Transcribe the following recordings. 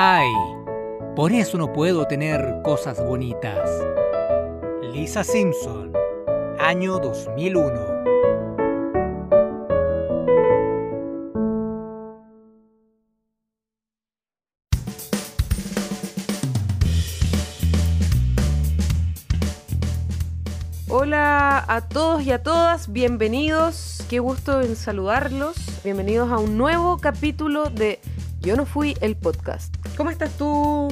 hay. Por eso no puedo tener cosas bonitas. Lisa Simpson, año 2001. Hola a todos y a todas, bienvenidos, qué gusto en saludarlos, bienvenidos a un nuevo capítulo de Yo no fui el podcast. ¿Cómo estás tú,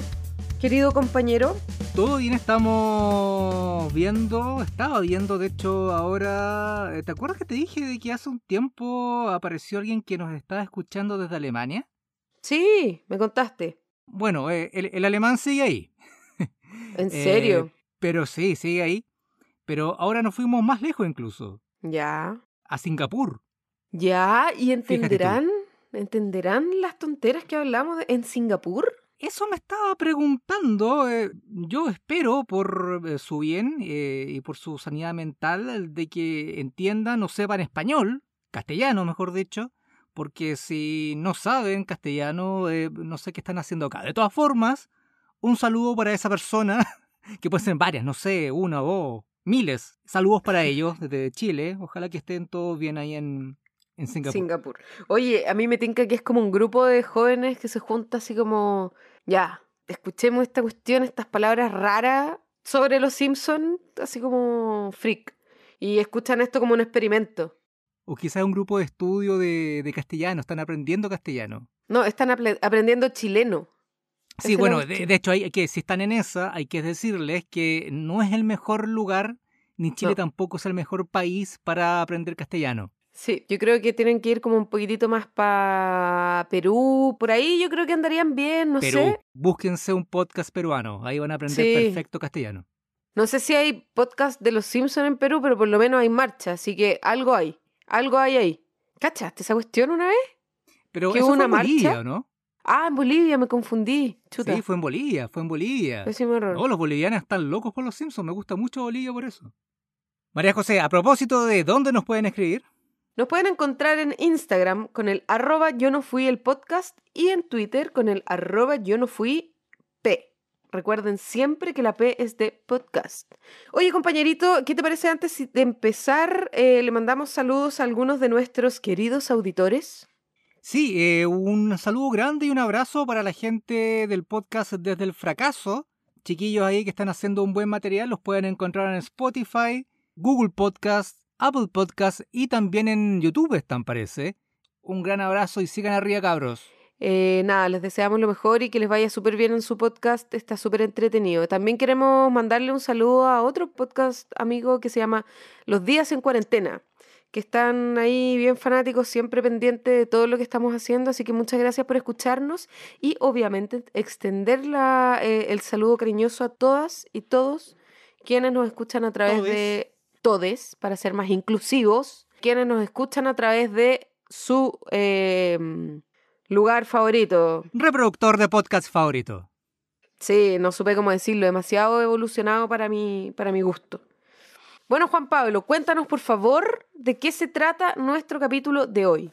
querido compañero? Todo bien, estamos viendo, estaba viendo, de hecho, ahora, eh, ¿te acuerdas que te dije de que hace un tiempo apareció alguien que nos estaba escuchando desde Alemania? Sí, me contaste. Bueno, eh, el, el alemán sigue ahí. ¿En serio? Eh, pero sí, sigue ahí. Pero ahora nos fuimos más lejos incluso, ya. a Singapur. Ya, ¿y entenderán? ¿Entenderán las tonteras que hablamos en Singapur? Eso me estaba preguntando. eh, yo espero por eh, su bien eh, y por su sanidad mental de que entiendan o sepan español, castellano mejor dicho, porque si no saben castellano, no sé qué están haciendo acá. De todas formas, un saludo para esa persona, que pueden ser varias, no sé, una o dos, miles. Saludos para ellos desde Chile. Ojalá que estén todos bien ahí en, en Singapur. Singapur. Oye, a mí me tinca que es como un grupo de jóvenes que se junta así como, ya, escuchemos esta cuestión, estas palabras raras sobre los Simpsons, así como freak. Y escuchan esto como un experimento. O quizás un grupo de estudio de, de castellano, están aprendiendo castellano. No, están aprendiendo chileno. Sí, bueno, de, hecho, hay que, si están en esa, hay que decirles que no es el mejor lugar, ni Chile No. tampoco es el mejor país para aprender castellano. Sí, yo creo que tienen que ir como un poquitito más para Perú, por ahí yo creo que andarían bien, no Perú, sé. búsquense un podcast peruano, ahí van a aprender Sí. perfecto castellano. No sé si hay podcast de los Simpsons en Perú, pero por lo menos hay marcha, así que algo hay, algo hay ahí. ¿Cachaste esa cuestión una vez? Pero ¿Que eso fue una en Bolivia, marcha? ¿o ¿no? Ah, en Bolivia, me confundí. Chuta. Sí, fue en Bolivia, fue en Bolivia. Pésimo error. No, los bolivianos están locos por los Simpsons, me gusta mucho Bolivia por eso. María José, a propósito de dónde nos pueden escribir, Nos pueden encontrar en Instagram con el arroba yo no fui el podcast y en Twitter con el arroba yo no fui P. Recuerden siempre que la P es de podcast. Oye, compañerito, ¿qué te parece antes de empezar? eh, le mandamos saludos a algunos de nuestros queridos auditores. Sí, eh, un saludo grande y un abrazo para la gente del podcast Desde el Fracaso. Chiquillos ahí que están haciendo un buen material, los pueden encontrar en Spotify, Google Podcast, Apple Podcast y también en YouTube están, parece. Un gran abrazo y sigan arriba, cabros. Eh, nada, les deseamos lo mejor y que les vaya súper bien en su podcast. Está súper entretenido. También queremos mandarle un saludo a otro podcast amigo que se llama Los Días en Cuarentena, que están ahí bien fanáticos, siempre pendientes de todo lo que estamos haciendo. Así que muchas gracias por escucharnos y obviamente extender la, eh, el saludo cariñoso a todas y todos quienes nos escuchan a través de todes, para ser más inclusivos, quienes nos escuchan a través de su... eh, Lugar favorito. Reproductor de podcast favorito. Sí, no supe cómo decirlo, demasiado evolucionado para mi, para mi gusto. Bueno, Juan Pablo, cuéntanos por favor de qué se trata nuestro capítulo de hoy.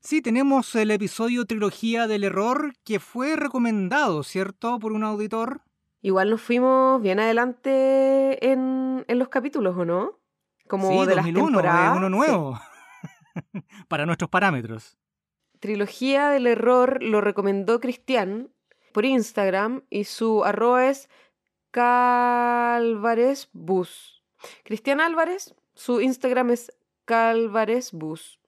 Sí, tenemos el episodio Trilogía del Error que fue recomendado, ¿cierto? Por un auditor. Igual nos fuimos bien adelante en, en los capítulos, ¿o no? Como sí, de las 2001, temporadas. es uno nuevo. Para nuestros parámetros. Trilogía del Error lo recomendó Cristian por Instagram y su arroba es Calvares Bus. Cristian Álvarez, su Instagram es Calvares Bus.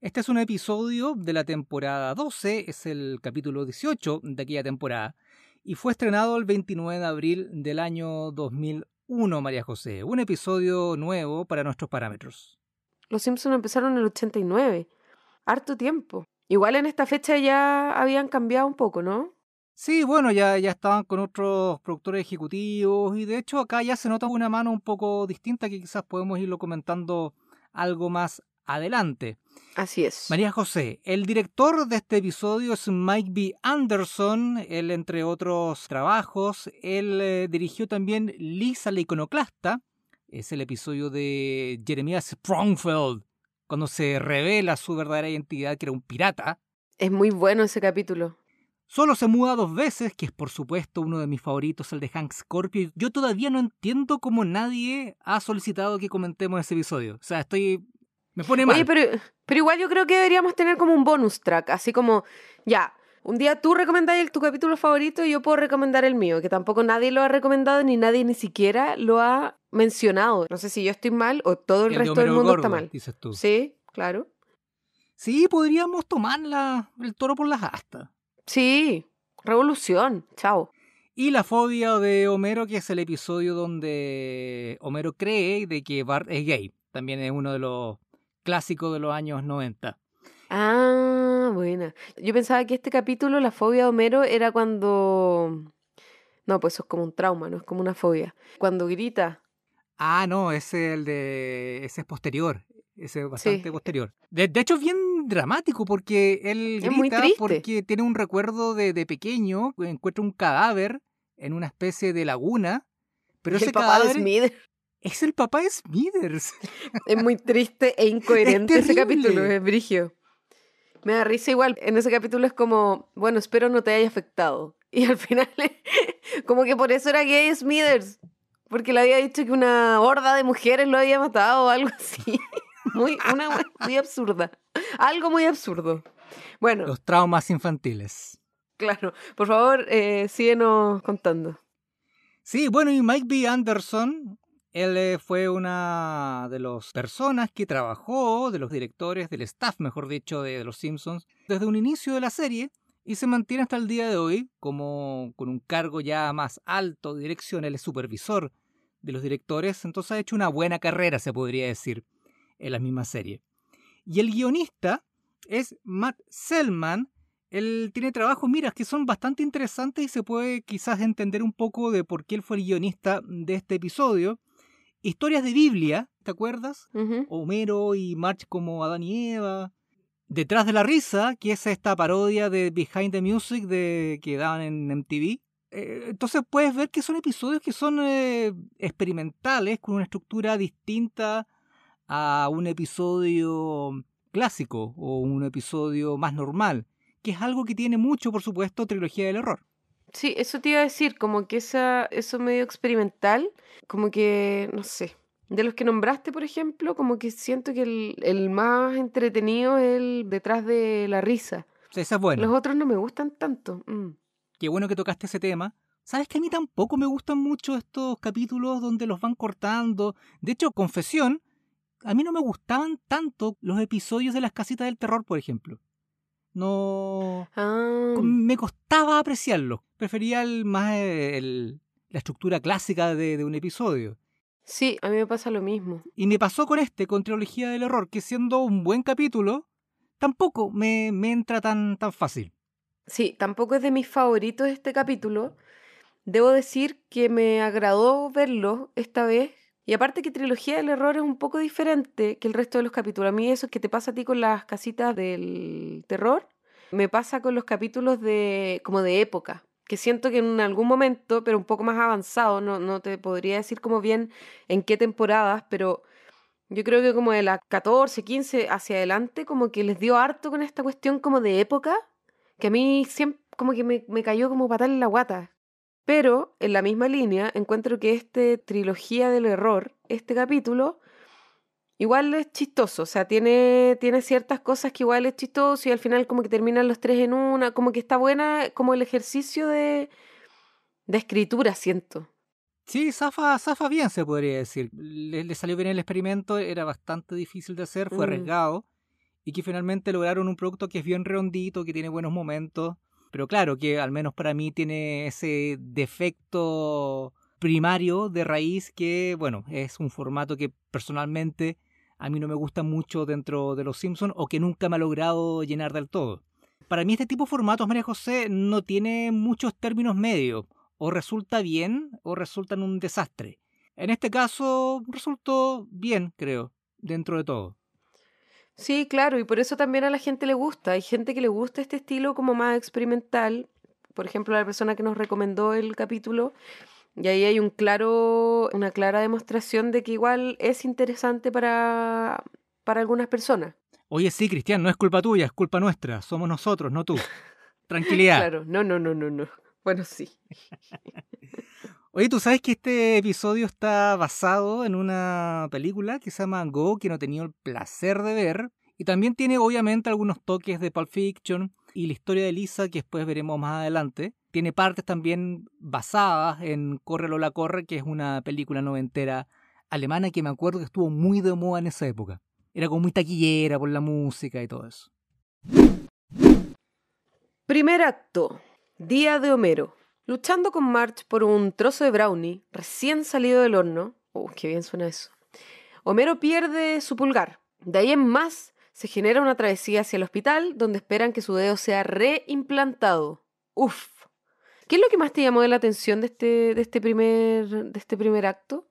Este es un episodio de la temporada 12, es el capítulo 18 de aquella temporada, y fue estrenado el 29 de abril del año 2001, María José. Un episodio nuevo para nuestros parámetros. Los Simpsons empezaron en el 89. Harto tiempo. Igual en esta fecha ya habían cambiado un poco, ¿no? Sí, bueno, ya, ya estaban con otros productores ejecutivos y de hecho acá ya se nota una mano un poco distinta que quizás podemos irlo comentando algo más adelante. Así es. María José, el director de este episodio es Mike B. Anderson. Él, entre otros trabajos, él eh, dirigió también Lisa la iconoclasta. Es el episodio de Jeremiah Sprongfield, cuando se revela su verdadera identidad, que era un pirata. Es muy bueno ese capítulo. Solo se muda dos veces, que es por supuesto uno de mis favoritos, el de Hank Scorpio. Yo todavía no entiendo cómo nadie ha solicitado que comentemos ese episodio. O sea, estoy... Me pone mal. Oye, pero, pero igual yo creo que deberíamos tener como un bonus track, así como, ya, un día tú recomendáis tu capítulo favorito y yo puedo recomendar el mío, que tampoco nadie lo ha recomendado ni nadie ni siquiera lo ha mencionado. No sé si yo estoy mal o todo el, resto del mundo Gordo, está mal. dices tú. Sí, claro. Sí, podríamos tomar la- el toro por las astas. Sí, revolución. Chao. Y la fobia de Homero, que es el episodio donde Homero cree de que Bart es gay. También es uno de los clásicos de los años 90. Ah, buena. Yo pensaba que este capítulo, la fobia de Homero, era cuando... No, pues eso es como un trauma, no es como una fobia. Cuando grita. Ah, no, ese es el de. Ese es posterior. Ese es bastante Sí. posterior. De, de hecho, es bien dramático porque él Es grita porque tiene un recuerdo de, de pequeño, encuentra un cadáver en una especie de laguna. Pero el ese papá de Smith. Es el papá de Smithers. Es muy triste e incoherente ese capítulo, es brigio. Me da risa igual. En ese capítulo es como, bueno, espero no te haya afectado. Y al final, como que por eso era gay Smithers. Porque le había dicho que una horda de mujeres lo había matado o algo así. Muy, una muy absurda. Algo muy absurdo. Bueno, Los traumas infantiles. claro. Por favor, eh, síguenos contando. Sí, bueno, y Mike B. Anderson, él eh, fue una de las personas que trabajó, de los directores, del staff, mejor dicho, de, Los Simpsons, desde un inicio de la serie y se mantiene hasta el día de hoy como con un cargo ya más alto de dirección, él es supervisor de los directores, entonces ha hecho una buena carrera, se podría decir, en la misma serie. Y el guionista es Matt Selman, él tiene trabajos, mira, que son bastante interesantes y se puede quizás entender un poco de por qué él fue el guionista de este episodio. Historias de Biblia, ¿te acuerdas? Homero y March como Adán y Eva. Detrás de la risa, que es esta parodia de Behind the Music de, que daban en MTV. Eh, entonces puedes ver que son episodios que son eh, experimentales, con una estructura distinta a un episodio clásico o un episodio más normal, que es algo que tiene mucho, por supuesto, Trilogía del Error. Sí, eso te iba a decir, como que esa, eso medio experimental, como que, no sé, de los que nombraste, por ejemplo, como que siento que el, el más entretenido es el detrás de la risa. Esa es buena. Los otros no me gustan tanto. mm. Qué bueno que tocaste ese tema. Sabes que a mí tampoco me gustan mucho estos capítulos donde los van cortando. De hecho, confesión, a mí no me gustaban tanto los episodios de las casitas del terror, por ejemplo. No. Ah, Me costaba apreciarlos. Prefería el, más el- la estructura clásica de, de un episodio. sí, a mí me pasa lo mismo. Y me pasó con este, con Trilogía del Error, que siendo un buen capítulo, tampoco me, me entra tan, tan fácil. Sí, tampoco es de mis favoritos este capítulo. Debo decir que me agradó verlo esta vez. Y aparte que Trilogía del Error es un poco diferente que el resto de los capítulos. A mí eso que te pasa a ti con las casitas del terror, me pasa con los capítulos de como de época, que siento que en algún momento, pero un poco más avanzado, no, no te podría decir como bien en qué temporadas, pero yo creo que como de la 14, 15 hacia adelante, como que les dio harto con esta cuestión como de época, que a mí siempre como que me, me cayó como patal en la guata. Pero en la misma línea encuentro que este trilogía del error, este capítulo, igual es chistoso, o sea, tiene, tiene ciertas cosas que igual es chistoso y al final como que terminan los tres en una, como que está buena como el ejercicio de, de escritura, siento. Sí, zafa, zafa bien, se podría decir. Le, le salió bien el experimento, era bastante difícil de hacer, fue Mm. arriesgado. Y que finalmente lograron un producto que es bien redondito, que tiene buenos momentos. Pero claro, que al menos para mí tiene ese defecto primario de raíz que, bueno, es un formato que personalmente a mí no me gusta mucho dentro de Los Simpsons o que nunca me ha logrado llenar del todo. Para mí este tipo de formatos, María José, no tiene muchos términos medios o resulta bien o resulta en un desastre. En este caso resultó bien, creo, dentro de todo. Sí, claro, y por eso también a la gente le gusta. Hay gente que le gusta este estilo como más experimental. Por ejemplo, la persona que nos recomendó el capítulo. Y ahí hay un claro, una clara demostración de que igual es interesante para, para algunas personas. Oye, sí, Cristian, no es culpa tuya, es culpa nuestra. Somos nosotros, no tú. Tranquilidad. Claro, no, no, no, no, no. Bueno, sí. Oye, ¿tú sabes que este episodio está basado en una película que se llama Go, que no he tenido el placer de ver? Y también tiene obviamente algunos toques de Pulp Fiction y la historia de Lisa que después veremos más adelante. Tiene partes también basadas en Corre Lola Corre, que es una película noventera alemana que me acuerdo que estuvo muy de moda en esa época. Era como muy taquillera por la música y todo eso. Primer acto. Día de Homero. Luchando con March por un trozo de brownie recién salido del horno. Uh, qué bien suena eso. Homero pierde su pulgar. De ahí en más se genera una travesía hacia el hospital donde esperan que su dedo sea reimplantado. Uf. ¿Qué es lo que más te llamó de la atención de este, este, este primer acto?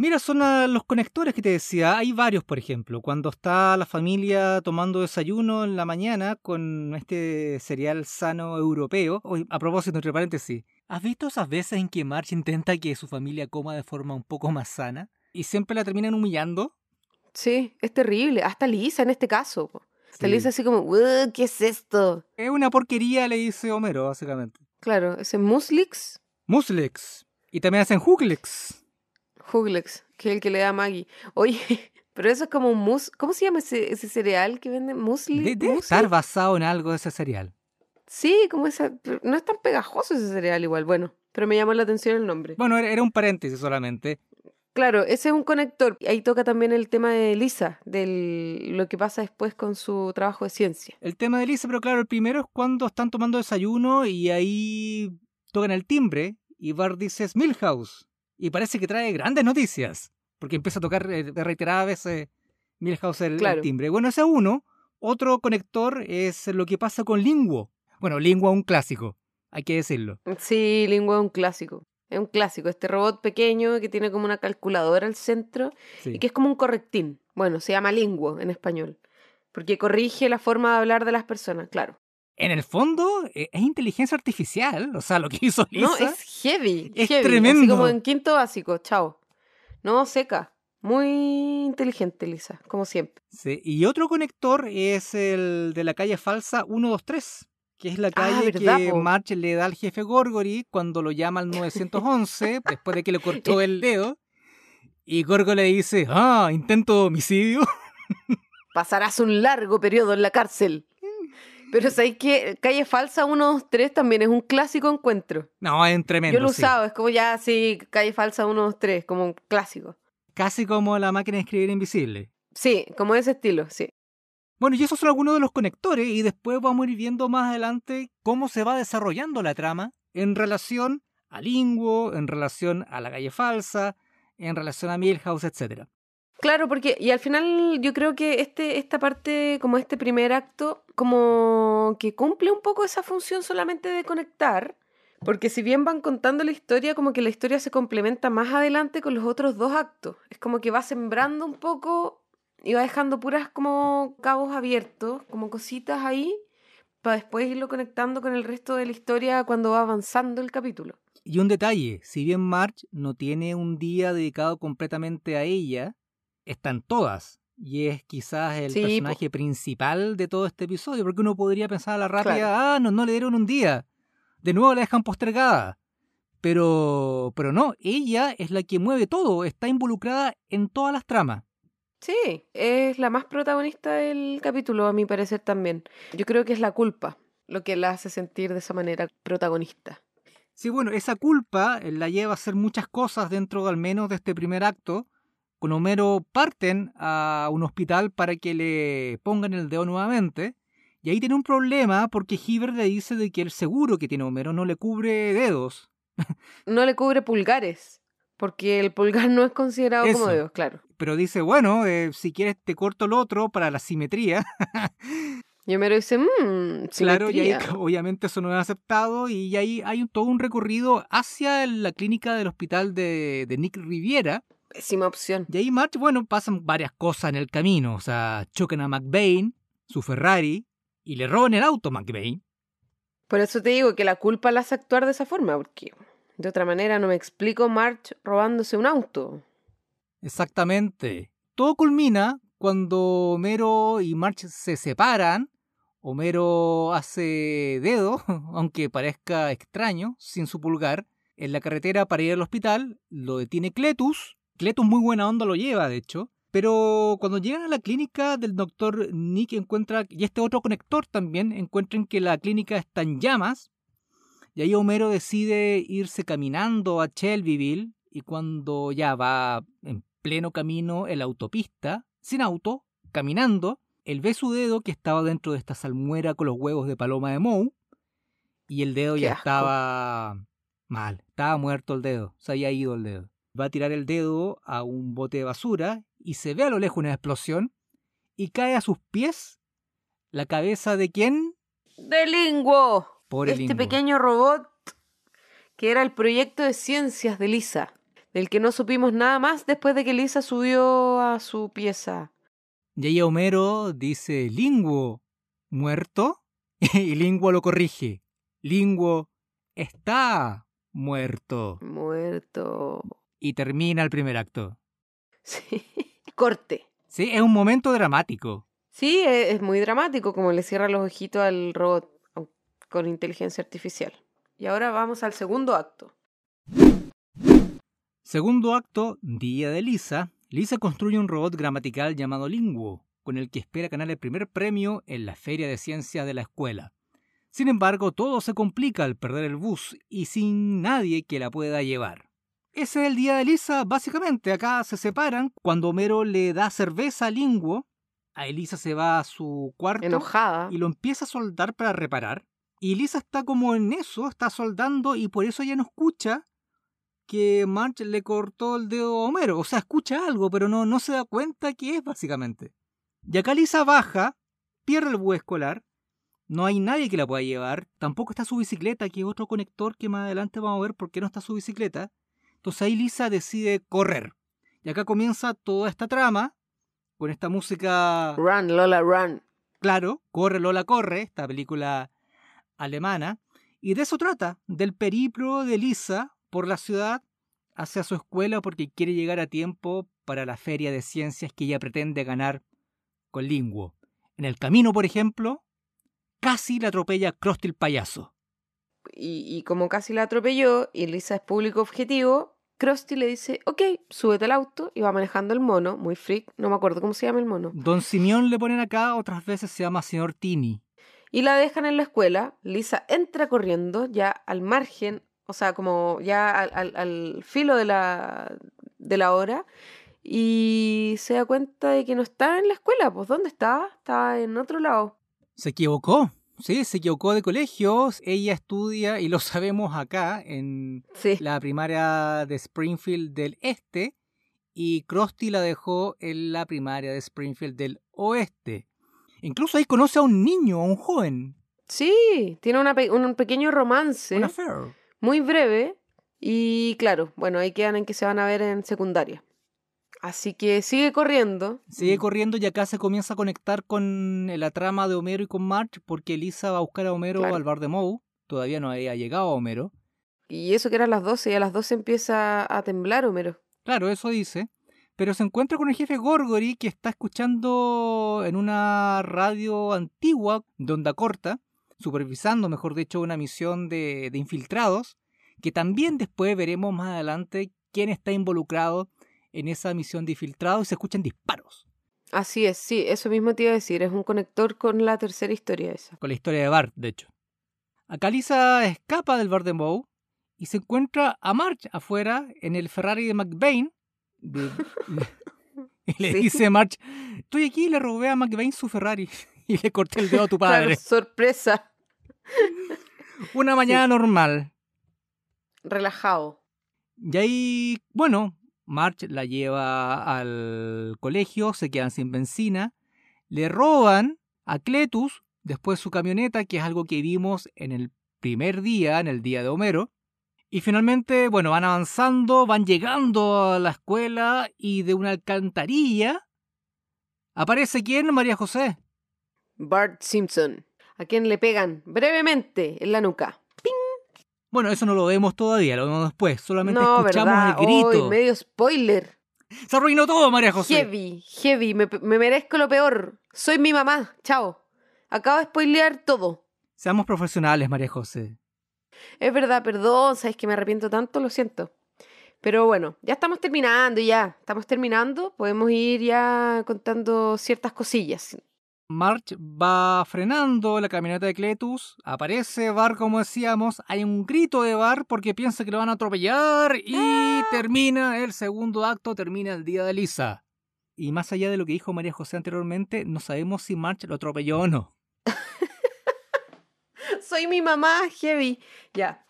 Mira, son los conectores que te decía. Hay varios, por ejemplo. Cuando está la familia tomando desayuno en la mañana con este cereal sano europeo. Oye, a propósito, entre paréntesis, ¿has visto esas veces en que March intenta que su familia coma de forma un poco más sana? Y siempre la terminan humillando. Sí, es terrible. Hasta Lisa en este caso. po. Hasta Sí. Lisa así como, "Ugh, ¿qué es esto? Es una porquería, le dice Homero, básicamente. Claro, ese Muslix, Muslex. Y también hacen Huglex. Huglex, que es el que le da a Maggie. Oye, pero eso es como un mus... ¿Cómo se llama ese, ese cereal que venden? ¿Musli? De- Debe estar basado en algo de ese cereal. Sí, como esa... No es tan pegajoso ese cereal igual, bueno. Pero me llamó la atención el nombre. Bueno, era, un paréntesis solamente. Claro, ese es un conector. Ahí toca también el tema de Lisa, de lo que pasa después con su trabajo de ciencia. El tema de Lisa, pero claro, el primero es cuando están tomando desayuno y ahí tocan el timbre y Bart dice Milhouse. Y parece que trae grandes noticias. Porque empieza a tocar eh, de reiteradas veces Milhouse el, el Claro. timbre. Bueno, ese es uno. Otro conector es lo que pasa con Linguo. Bueno, Linguo es un clásico, hay que decirlo. Sí, Lingua es un clásico. Es un clásico, este robot pequeño que tiene como una calculadora al centro Sí. y que es como un correctín. Bueno, se llama Linguo en español, porque corrige la forma de hablar de las personas, claro. En el fondo eh, es inteligencia artificial, o sea, lo que hizo Lisa. No, es heavy. Es heavy, Así tremendo. como en quinto básico, chao. No, seca. Muy inteligente, Lisa, como siempre. Sí, Y otro conector es el de la calle falsa 123, que es la Ah, calle ¿verdad, que po? March le da al jefe Gorgory cuando lo llama al 911, después de que le cortó el dedo. Y Gorgo le dice, ah, intento de homicidio. Pasarás un largo periodo en la cárcel. Pero ¿sabéis que Calle Falsa 123 también es un clásico encuentro? No, es tremendo. Yo lo he sí. usado, es como ya, sí, Calle Falsa 123, como un clásico. Casi como la máquina de escribir invisible. Sí, como ese estilo, sí. Bueno, y esos son algunos de los conectores y después vamos a ir viendo más adelante cómo se va desarrollando la trama en relación a Linguo, en relación a la calle falsa, en relación a Milhouse, etc. Claro, porque, y al final yo creo que este, esta parte, como este primer acto, como que cumple un poco esa función solamente de conectar, porque si bien van contando la historia, como que la historia se complementa más adelante con los otros dos actos. Es como que va sembrando un poco y va dejando puras como cabos abiertos, como cositas ahí, para después irlo conectando con el resto de la historia cuando va avanzando el capítulo. Y un detalle, si bien Marge no tiene un día dedicado completamente a ella, están todas. Y es quizás el Sí, po. personaje principal de todo este episodio, porque uno podría pensar a la rápida, Claro. ah, no, no le dieron un día. De nuevo la dejan postergada. Pero, pero no, ella es la que mueve todo, está involucrada en todas las tramas. Sí, es la más protagonista del capítulo, a mi parecer también. Yo creo que es la culpa lo que la hace sentir de esa manera protagonista. Sí, bueno, esa culpa eh, la lleva a hacer muchas cosas dentro al menos de este primer acto. Con Homero parten a un hospital para que le pongan el dedo nuevamente. Y ahí tiene un problema porque Hibbert le dice de que el seguro que tiene Homero no le cubre dedos. No le cubre pulgares, porque el pulgar no es considerado como Eso. dedo, claro. Pero dice, bueno, eh, si quieres te corto el otro para la simetría. Y Homero dice, mmm, Claro, y ahí simetría". obviamente eso no es aceptado y ahí hay todo un recorrido hacia la clínica del hospital de, de Nick Riviera. Pésima opción. Y ahí March, bueno, pasan varias cosas en el camino. O sea, chocan a McBain, su Ferrari, y le roban el auto a McBain. Por eso te digo que la culpa la hace actuar de esa forma, porque de otra manera no me explico March robándose un auto. Exactamente. Todo culmina cuando Homero y March se separan, Homero hace dedo, aunque parezca extraño, sin su pulgar, en la carretera para ir al hospital, lo detiene Cletus. Cletus muy buena onda lo lleva, de hecho. Pero cuando llegan a la clínica del doctor Nick encuentra, y este otro conector también, encuentran que la clínica está en llamas. Y ahí Homero decide irse caminando a Shelbyville y cuando ya va en pleno camino en la autopista, sin auto, caminando, él ve su dedo que estaba dentro de esta salmuera con los huevos de paloma de Moe y el dedo Qué ya asco. estaba mal, estaba muerto el dedo, se había ido el dedo. Va a tirar el dedo a un bote de basura y se ve a lo lejos una explosión y cae a sus pies la cabeza de quién? De Linguo. Pobre este pequeño robot que era el proyecto de ciencias de Lisa, del que no supimos nada más después de que Lisa subió a su pieza. Y ahí Homero dice, Linguo, ¿muerto? Y Linguo lo corrige. Linguo está muerto. Muerto. Y termina el primer acto. Sí. Corte. Sí, es un momento dramático. Sí, e- es muy dramático como le cierra los ojitos al robot con inteligencia artificial. Y ahora vamos al segundo acto. Segundo acto, Día de Lisa. Lisa construye un robot gramatical llamado Linguo, con el que espera ganar el primer premio en la Feria de Ciencias de la escuela. Sin embargo, todo se complica al perder el bus y sin nadie que la pueda llevar. Ese es el día de Lisa, básicamente. Acá se separan cuando Homero le da cerveza a Linguo. A Elisa se va a su cuarto Enojada. y lo empieza a soldar para reparar. Y Lisa está como en eso, está soldando y por eso ella no escucha que Marge le cortó el dedo a Homero. O sea, escucha algo, pero no, no se da cuenta qué es básicamente. Y acá Lisa baja, pierde el bus escolar, no hay nadie que la pueda llevar, tampoco está su bicicleta, que es otro conector que más adelante vamos a ver por qué no está su bicicleta. Entonces ahí Lisa decide correr. Y acá comienza toda esta trama, con esta música Run, Lola, run. Claro, Corre Lola Corre, esta película alemana, y de eso trata, del periplo de Lisa por la ciudad hacia su escuela porque quiere llegar a tiempo para la feria de ciencias que ella pretende ganar con Linguo. En el camino, por ejemplo, casi la atropella Krusty el payaso. Y, y como casi la atropelló y Lisa es público objetivo, Krusty le dice, ok, súbete al auto y va manejando el mono, muy freak, no me acuerdo cómo se llama el mono. Don Simeón le ponen acá, otras veces se llama señor Tini. Y la dejan en la escuela, Lisa entra corriendo ya al margen, o sea, como ya al, al- al filo de la, de la hora, y se da cuenta de que no está en la escuela, pues ¿dónde estaba? Estaba en otro lado. Se equivocó, sí, se equivocó de colegio. Ella estudia, y lo sabemos acá, en Sí, la primaria de Springfield del Este y Krusty la dejó en la primaria de Springfield del Oeste. Incluso ahí conoce a un niño, a un joven, sí, tiene una pe- un pequeño romance. un affair. muy breve y claro, bueno, ahí quedan en que se van a ver en secundaria. Así que sigue corriendo. Sigue corriendo y acá se comienza a conectar con la trama de Homero y con Marge porque Lisa va a buscar a Homero Claro. al bar de Moe. Todavía no había llegado a Homero. Y eso que eran las 12 y a las 12 empieza a temblar Homero. Claro, eso dice. Pero se encuentra con el jefe Gorgory que está escuchando en una radio antigua de onda corta, supervisando, mejor dicho, una misión de, de infiltrados, que también después veremos más adelante quién está involucrado en esa misión de infiltrados y se escuchan disparos Así es, sí, eso mismo te iba a decir, es un conector con la tercera historia esa. con la historia de Bart, de hecho. Acá Lisa escapa del bar de Moe y se encuentra a Marge afuera en el Ferrari de McBain. de- y le Sí. dice a Marge, estoy aquí y le robé a McBain su Ferrari y le corté el dedo a tu Claro, padre. sorpresa, Una mañana normal. relajado. Y ahí, bueno, Marge la lleva al colegio, se quedan sin benzina, le roban a Cletus, después su camioneta, que es algo que vimos en el primer día, en el día de Homero. Y finalmente, bueno, van avanzando, van llegando a la escuela y de una alcantarilla aparece quién, María José. Bart Simpson, a quien le pegan brevemente en la nuca. Bueno, eso no lo vemos todavía, lo vemos después, solamente No, escuchamos ¿verdad? el grito. Hoy, medio spoiler. Se arruinó todo, María José. Heavy, heavy, me, me merezco lo peor. Soy mi mamá, chao. Acabo de spoilear todo. Seamos profesionales, María José. Es verdad, perdón, sabes que me arrepiento tanto, lo siento. Pero bueno, ya estamos terminando, ya. Estamos terminando. Podemos ir ya contando ciertas cosillas. March va frenando la camioneta de Cletus. Aparece Bar, como decíamos. Hay un grito de Bar porque piensa que lo van a atropellar. Y ¡Ah! termina el segundo acto, termina el día de Lisa. Y más allá de lo que dijo María José anteriormente, no sabemos si March lo atropelló o no. Soy mi mamá, heavy. Ya.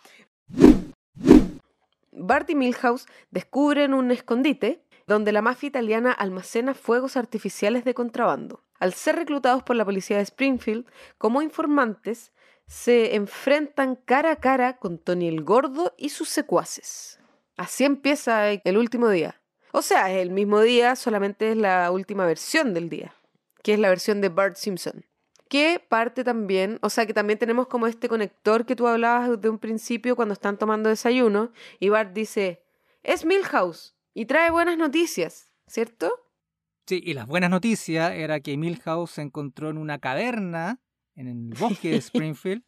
Bart y Milhouse descubren un escondite donde la mafia italiana almacena fuegos artificiales de contrabando. Al ser reclutados por la policía de Springfield como informantes, se enfrentan cara a cara con Tony el Gordo y sus secuaces. Así empieza el último día. O sea, el mismo día, solamente es la última versión del día, que es la versión de Bart Simpson que parte también, o sea que también tenemos como este conector que tú hablabas de un principio cuando están tomando desayuno y Bart dice, es Milhouse y trae buenas noticias, ¿cierto? Sí, y las buenas noticias era que Milhouse se encontró en una caverna en el bosque de Springfield,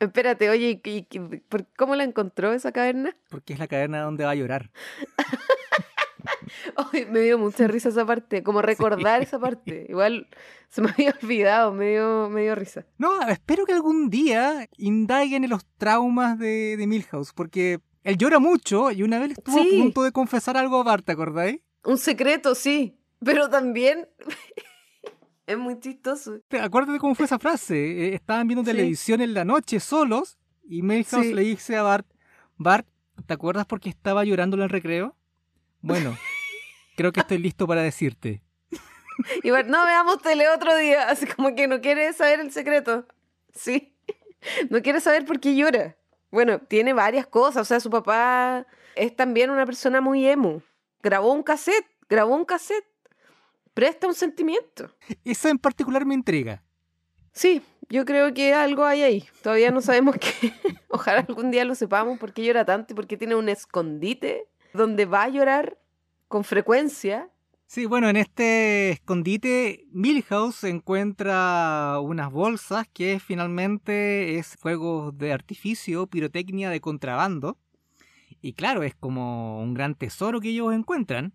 Espérate, oye, ¿y, y- y- por- ¿cómo la encontró esa caverna? porque es la caverna donde va a llorar. Me dio mucha risa esa parte, como recordar esa parte. Igual se me había olvidado, me dio, me dio risa. No, espero que algún día indaguen en los traumas de, de Milhouse, porque él llora mucho y una vez estuvo Sí. a punto de confesar algo a Bart, ¿te acordáis? Un secreto, sí, pero también es muy chistoso. Te- Acuérdate cómo fue esa frase. Eh, Estaban viendo Sí. televisión en la noche solos y Milhouse Sí. le dice a Bart, Bart, ¿te acuerdas por qué estaba llorando en el recreo? Bueno, creo que estoy listo para decirte. Y Bart, no veamos tele otro día, así como que no quiere saber el secreto. Sí, no quiere saber por qué llora. Bueno, tiene varias cosas, o sea, su papá es también una persona muy emo. Grabó un cassette, grabó un cassette. Presta un sentimiento. Esa en particular me intriga. Sí, yo creo que algo hay ahí. Todavía no sabemos qué. Ojalá algún día lo sepamos por qué llora tanto y por qué tiene un escondite donde va a llorar con frecuencia. Sí, bueno, en este escondite, Milhouse encuentra unas bolsas que finalmente es fuegos de artificio, pirotecnia de contrabando. Y claro, es como un gran tesoro que ellos encuentran.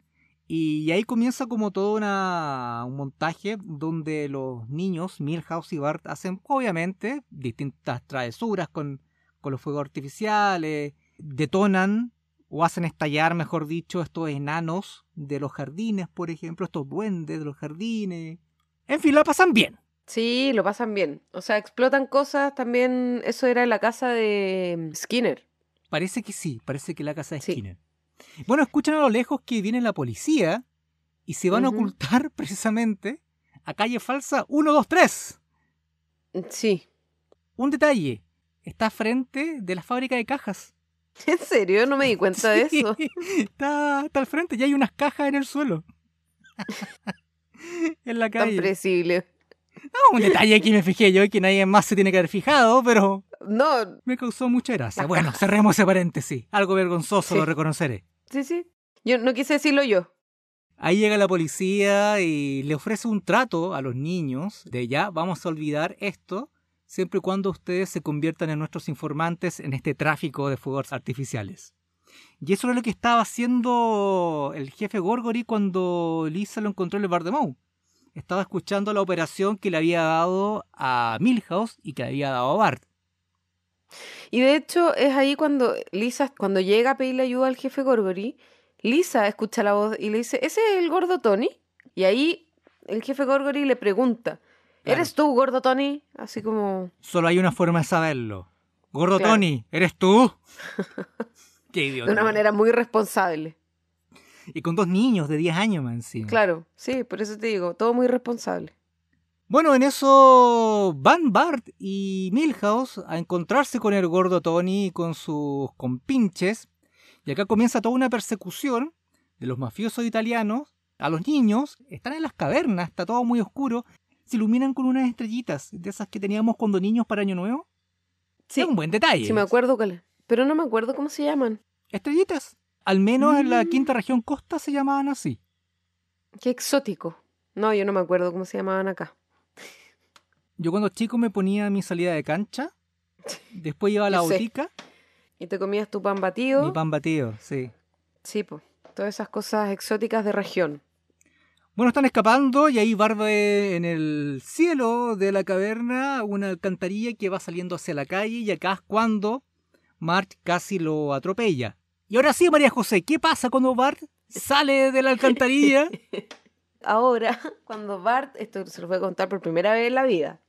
Y ahí comienza como todo una, un montaje donde los niños, Milhouse y Bart, hacen obviamente distintas travesuras con, con los fuegos artificiales, detonan o hacen estallar, mejor dicho, estos enanos de los jardines, por ejemplo, estos duendes de los jardines. En fin, la pasan bien. Sí, lo pasan bien. O sea, explotan cosas también. Eso era la casa de Skinner. Parece que sí, parece que la casa de Sí. Skinner. Bueno, escuchan a lo lejos que viene la policía y se van a ocultar precisamente a calle falsa 123. Sí. Un detalle, está frente de la fábrica de cajas. ¿En serio? No me di cuenta de eso. Está, está al frente y hay unas cajas en el suelo. en la Tan calle. predecible. No, un detalle que me fijé yo y que nadie más se tiene que haber fijado, pero No, me causó mucha gracia. Bueno, cerremos ese paréntesis. Algo vergonzoso, Sí. lo reconoceré. Sí, sí. Yo no quise decirlo yo. Ahí llega la policía y le ofrece un trato a los niños de ya, vamos a olvidar esto, siempre y cuando ustedes se conviertan en nuestros informantes en este tráfico de fuegos artificiales. Y eso era lo que estaba haciendo el jefe Gorgory cuando Lisa lo encontró en el bar de. Estaba escuchando la operación que le había dado a Milhouse y que le había dado a Bart. Y de hecho es ahí cuando Lisa, cuando llega a pedirle ayuda al jefe Gorgory, Lisa escucha la voz y le dice, ¿ese es el gordo Tony? Y ahí el jefe Gorgory le pregunta, Claro. ¿eres tú, gordo Tony? Así como, Solo hay una forma de saberlo. Gordo Claro. Tony, ¿eres tú? Qué idiota. de una manera muy responsable. Y con dos niños de 10 años más encima. Claro, sí, por eso te digo, todo muy responsable. Bueno, en eso van Bart y Milhouse a encontrarse con el gordo Tony y con sus compinches. Y acá comienza toda una persecución de los mafiosos italianos a los niños. Están en las cavernas, está todo muy oscuro. Se iluminan con unas estrellitas de esas que teníamos cuando niños para Año Nuevo. Sí, Es un buen detalle. sí me acuerdo cuál pero no me acuerdo cómo se llaman. Estrellitas. Al menos en la Mm. quinta región costa se llamaban así. Qué exótico. No, yo no me acuerdo cómo se llamaban acá. Yo cuando chico me ponía mi salida de cancha, después iba a la Yo sé. botica, Y te comías tu pan batido. mi pan batido, sí. Sí, pues. Todas esas cosas exóticas de región. Bueno, están escapando y ahí Bart ve en el cielo de la caverna una alcantarilla que va saliendo hacia la calle y acá es cuando Marge casi lo atropella. Y ahora sí, María José, ¿qué pasa cuando Bart sale de la alcantarilla? Ahora, cuando Bart, esto se lo voy a contar por primera vez en la vida,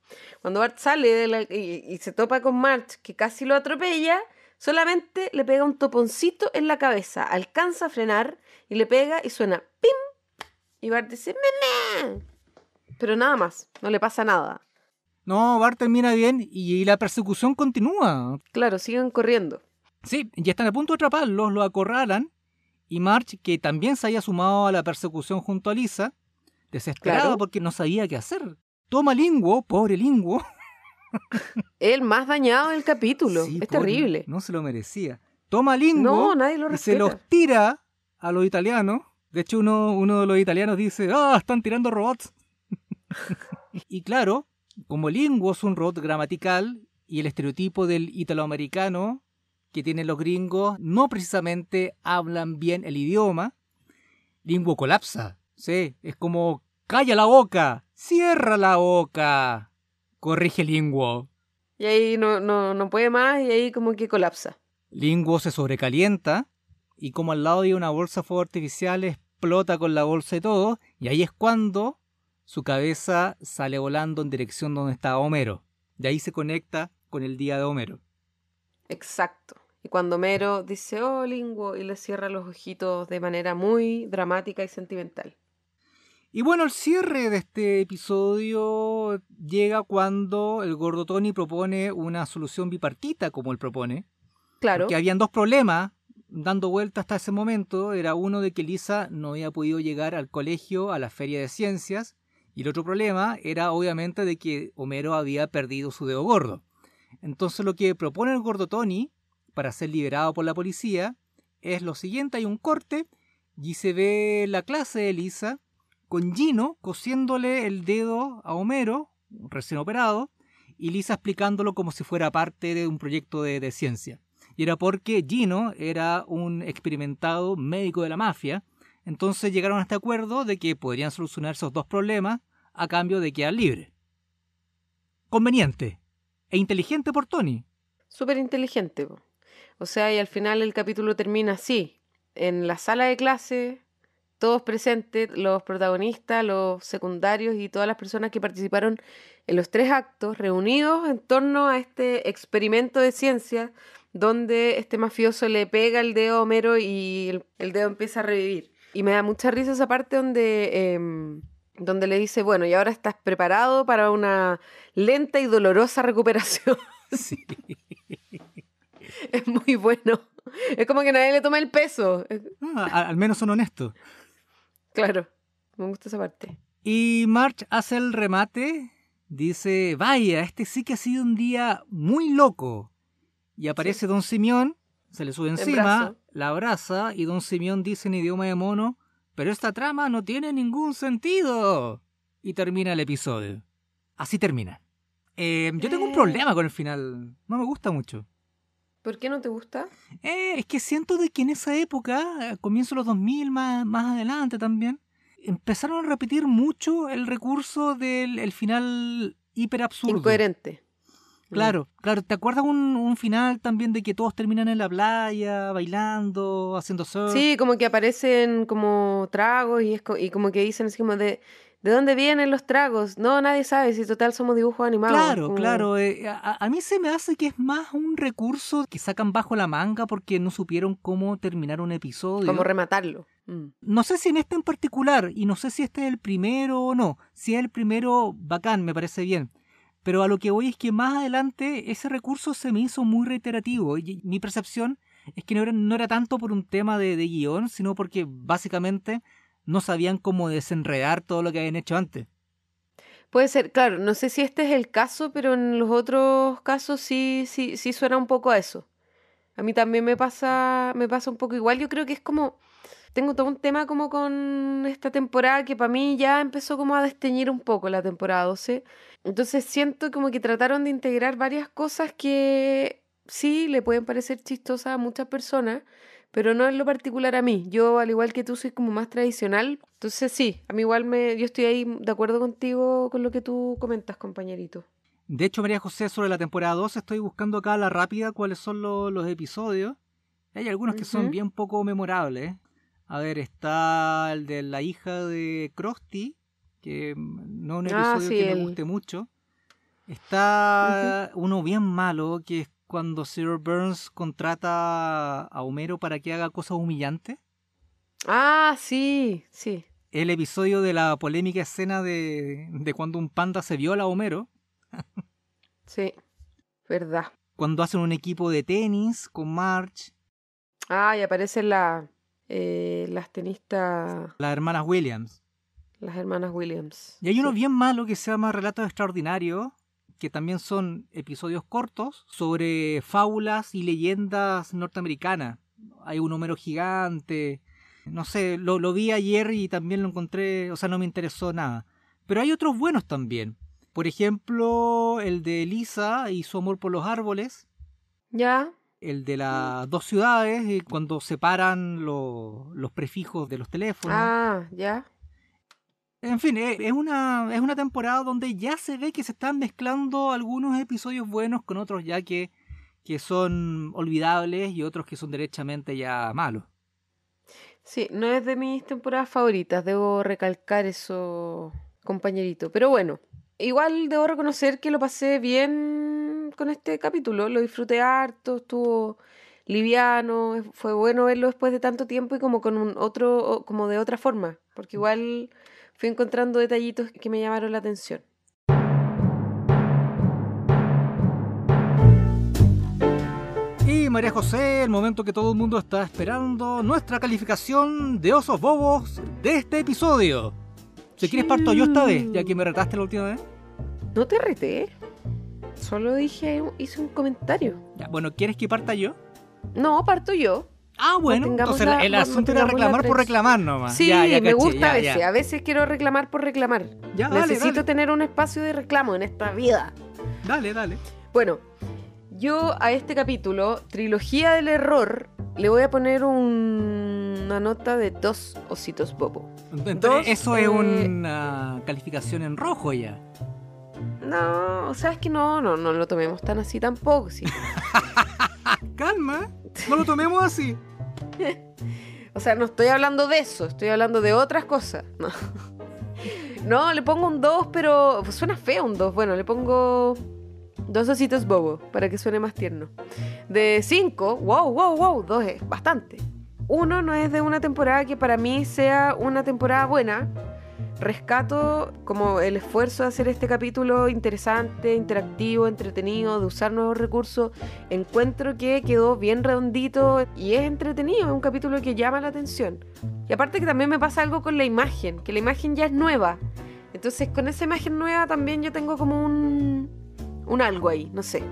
cuando Bart sale de la- y, y se topa con Marge, que casi lo atropella, solamente le pega un toponcito en la cabeza, alcanza a frenar y le pega y suena ¡pim! Y Bart dice ¡Mamá! Pero nada más, no le pasa nada. No, Bart termina bien y la persecución continúa. Claro, siguen corriendo. Sí, ya están a punto de atraparlos, lo acorralan y Marge, que también se había sumado a la persecución junto a Lisa, desesperado Claro. porque no sabía qué hacer. Toma Linguo, pobre Linguo. El más dañado del capítulo. Sí, es pobre, terrible. No se lo merecía. Toma Linguo No, nadie lo y se los tira a los italianos. De hecho, uno, uno de los italianos dice, ah, están tirando robots. y claro, como Linguo es un robot gramatical y el estereotipo del italoamericano que tienen los gringos no precisamente hablan bien el idioma, Linguo colapsa. Sí, es como, calla la boca, cierra la boca. Corrige Linguo. Y ahí no, no, no puede más y ahí como que colapsa. Linguo se sobrecalienta y como al lado hay una bolsa de fuego artificial explota con la bolsa y todo y ahí es cuando su cabeza sale volando en dirección donde estaba Homero. De ahí se conecta con el día de Homero. Exacto. Y cuando Mero dice, oh, Linguo, y le cierra los ojitos de manera muy dramática y sentimental. Y bueno, el cierre de este episodio llega cuando el gordo Tony propone una solución bipartita como él propone. Claro. Que habían dos problemas dando vuelta hasta ese momento. Era uno de que Lisa no había podido llegar al colegio, a la feria de ciencias. Y el otro problema era obviamente de que Homero había perdido su dedo gordo. Entonces lo que propone el gordo Tony para ser liberado por la policía es lo siguiente, hay un corte y se ve la clase de Lisa con Gino cosiéndole el dedo a Homero, recién operado, y Lisa explicándolo como si fuera parte de un proyecto de, ciencia. Y era porque Gino era un experimentado médico de la mafia, entonces llegaron a este acuerdo de que podrían solucionar esos dos problemas a cambio de quedar libre. Conveniente e inteligente por Tony. Súper inteligente. O sea, y al final el capítulo termina así. En la sala de clase, todos presentes, los protagonistas, los secundarios y todas las personas que participaron en los tres actos, reunidos en torno a este experimento de ciencia donde este mafioso le pega el dedo a Homero y el, el dedo empieza a revivir. Y me da mucha risa esa parte donde, em, donde le dice, bueno, y ahora estás preparado para una lenta y dolorosa recuperación. Sí. Es muy bueno. Es como que nadie le toma el peso. Es- Ah, al menos son honestos. Claro, me gusta esa parte. Y March hace el remate. Dice, vaya, este sí que ha sido un día muy loco. Y aparece Don Simeón, se le sube encima, la abraza y Don Simeón dice en idioma de mono, pero esta trama no tiene ningún sentido. Y termina el episodio. Así termina. Eh, yo tengo un Eh. problema con el final. No me gusta mucho. ¿Por qué no te gusta? Eh, es que siento de que en esa época, a comienzo de los 2000, más, más adelante también, empezaron a repetir mucho el recurso del el final hiper absurdo. Incoherente. Claro, claro. ¿Te acuerdas un, un final también de que todos terminan en la playa, bailando, haciendo surf? Sí, como que aparecen como tragos y, es co- y como que dicen así como de, ¿de dónde vienen los tragos? No, nadie sabe si total somos dibujos animados. Claro, claro. eh, a, a mí se me hace que es más un recurso que sacan bajo la manga porque no supieron cómo terminar un episodio. Como rematarlo. Mm. No sé si en este en particular, y no sé si este es el primero o no. Si es el primero, bacán, me parece bien. Pero a lo que voy es que más adelante ese recurso se me hizo muy reiterativo. Y mi percepción es que no era, no era tanto por un tema de, de guion, sino porque básicamente no sabían cómo desenredar todo lo que habían hecho antes. Puede ser, claro, no sé si este es el caso, pero en los otros casos sí, sí, sí suena un poco a eso. A mí también me pasa, me pasa un poco igual. Yo creo que es como, tengo todo un tema como con esta temporada que para mí ya empezó como a desteñir un poco la temporada 12. Entonces siento como que trataron de integrar varias cosas que sí le pueden parecer chistosas a muchas personas, pero no en lo particular a mí. Yo, al igual que tú, soy como más tradicional. Entonces sí, a mí igual me, yo estoy ahí de acuerdo contigo con lo que tú comentas, compañerito. De hecho, María José, sobre la temporada 12 estoy buscando acá a la rápida cuáles son los episodios. Hay algunos que son bien poco memorables. A ver, está el de la hija de Krusty, que no es un Ah, episodio sí, que el- me guste mucho. Está uno bien malo, que es cuando Sir Burns contrata a Homero para que haga cosas humillantes. Ah, sí, sí. El episodio de la polémica escena de, de cuando un panda se viola a Homero. Sí, verdad. Cuando hacen un equipo de tenis con Marge, Ah, y aparecen la, eh, las tenistas, las hermanas Williams. las hermanas Williams. Y hay uno Sí. bien malo que se llama Relatos Extraordinarios, que también son episodios cortos sobre fábulas y leyendas norteamericanas. Hay un Homero gigante. No sé, lo, lo vi ayer y también lo encontré, o sea, no me interesó nada. Pero hay otros buenos también. Por ejemplo, el de Lisa y su amor por los árboles. Ya, El de las dos ciudades, eh, cuando separan lo- los prefijos de los teléfonos. ah, ya. En fin, eh, es una, es una temporada donde ya se ve que se están mezclando algunos episodios buenos con otros ya que, que son olvidables y otros que son derechamente ya malos. Sí, no es de mis temporadas favoritas, debo recalcar eso, compañerito. Pero bueno, igual debo reconocer que lo pasé bien con este capítulo, lo disfruté harto, estuvo liviano, fue bueno verlo después de tanto tiempo y como con un otro, como de otra forma, porque igual fui encontrando detallitos que me llamaron la atención. Y María José, el momento que todo el mundo está esperando, nuestra calificación de osos bobos de este episodio. Si quieres parto yo esta vez, ya que me retaste la última vez. No te reté, solo dije, hice un comentario. Ya, bueno, ¿quieres que parta yo? No, parto yo. Ah, bueno, entonces la- el asunto era reclamar por reclamar nomás. Sí, Ya, ya me caché, gusta ya, a veces. A veces quiero reclamar por reclamar. Ya, dale, Necesito dale. tener un espacio de reclamo en esta vida. Dale, dale. Bueno, yo a este capítulo, Trilogía del Error, le voy a poner un- una nota de dos ositos bobo. Entonces, Dos, eso eh, es una calificación en rojo ya. No, o sea, es que no, no, no lo tomemos tan así tampoco. Sí. Calma, no lo tomemos así. O sea, no estoy hablando de eso, estoy hablando de otras cosas. No, le pongo un 2, pero suena feo un 2. Bueno, le pongo dos ositos bobo para que suene más tierno. De 5, wow, wow, wow, 2 es bastante. Uno no es de una temporada que para mí sea una temporada buena. Rescato como el esfuerzo de hacer este capítulo interesante, interactivo, entretenido, de usar nuevos recursos. Encuentro que quedó bien redondito y es entretenido, es un capítulo que llama la atención. Y aparte que también me pasa algo con la imagen, que la imagen ya es nueva. Entonces con esa imagen nueva también yo tengo como un, un algo ahí, no sé.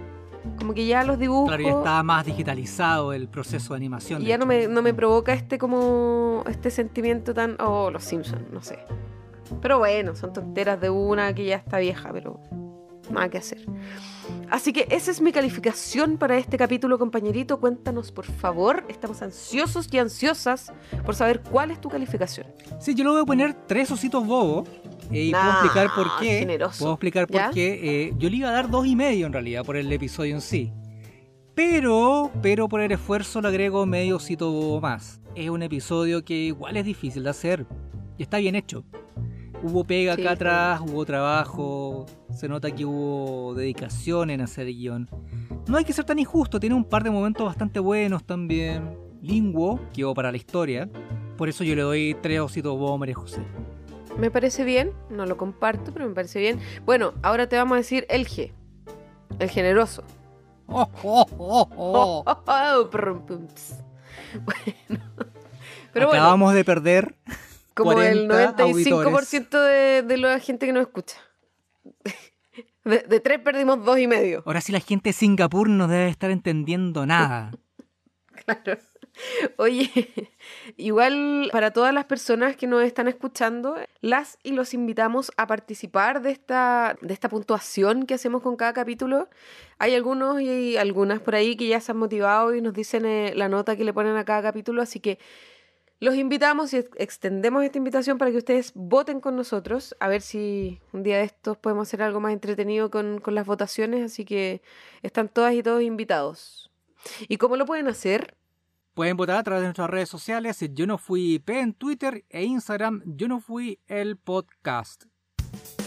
Como que ya los dibujos... Claro, ya está más digitalizado el proceso de animación. Y de ya no me, no me provoca este como este sentimiento tan oh los Simpsons no sé pero bueno son tonteras de una que ya está vieja pero nada que hacer así que esa es mi calificación para este capítulo compañerito cuéntanos por favor estamos ansiosos y ansiosas por saber cuál es tu calificación Sí, yo le voy a poner tres ositos bobos. eh, y puedo Nah, explicar por qué. generoso. Puedo explicar por ¿Ya? qué. eh, yo le iba a dar dos y medio en realidad por el episodio en sí. Pero, pero por el esfuerzo le agrego medio osito bobo más. Es un episodio que igual es difícil de hacer. Y está bien hecho. Hubo pega Sí, acá atrás, hubo trabajo. Se nota que hubo dedicación en hacer el guion. No hay que ser tan injusto, tiene un par de momentos bastante buenos también. Linguo, quedó para la historia. Por eso yo le doy tres ositos a María José. me parece bien no lo comparto pero me parece bien bueno ahora te vamos a decir el G el generoso Oh, oh, oh, oh. Oh, ps. Bueno. Pero bueno, Acabamos de perder. Como el 40 95% de, de la gente que nos escucha. De, de tres perdimos dos y medio. Ahora sí la gente de Singapur no debe estar entendiendo nada. claro. Oye, igual para todas las personas que nos están escuchando, las y los invitamos a participar de esta, de esta puntuación que hacemos con cada capítulo. Hay algunos y algunas por ahí que ya se han motivado y nos dicen eh, la nota que le ponen a cada capítulo, así que los invitamos y extendemos esta invitación para que ustedes voten con nosotros, a ver si un día de estos podemos hacer algo más entretenido con, con las votaciones, así que están todas y todos invitados. ¿Y cómo lo pueden hacer? Pueden votar a través de nuestras redes sociales. Yo no fui P en Twitter e Instagram. Yo no fui el podcast.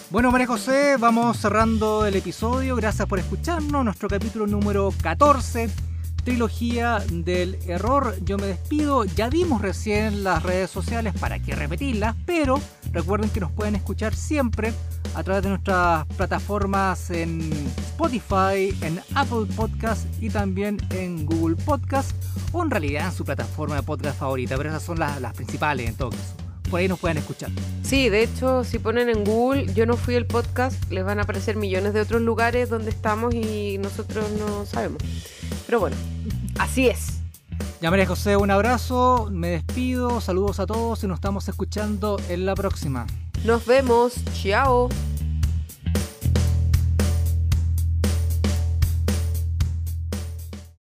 Bueno, María José, vamos cerrando el episodio. Gracias por escucharnos. Nuestro capítulo número 14 trilogía del error. Yo me despido. Ya dimos recién las redes sociales para que repetirlas, pero recuerden que nos pueden escuchar siempre a través de nuestras plataformas en Spotify, en Apple Podcast y también en Google Podcast o en realidad en su plataforma de podcast favorita, pero esas son las, las principales en todo caso por ahí nos pueden escuchar. Sí, de hecho, si ponen en Google Yo no fui el podcast, les van a aparecer millones de otros lugares donde estamos y nosotros no sabemos. Pero bueno, así es. Ya María José, un abrazo, me despido, saludos a todos y nos estamos escuchando en la próxima. Nos vemos, chao.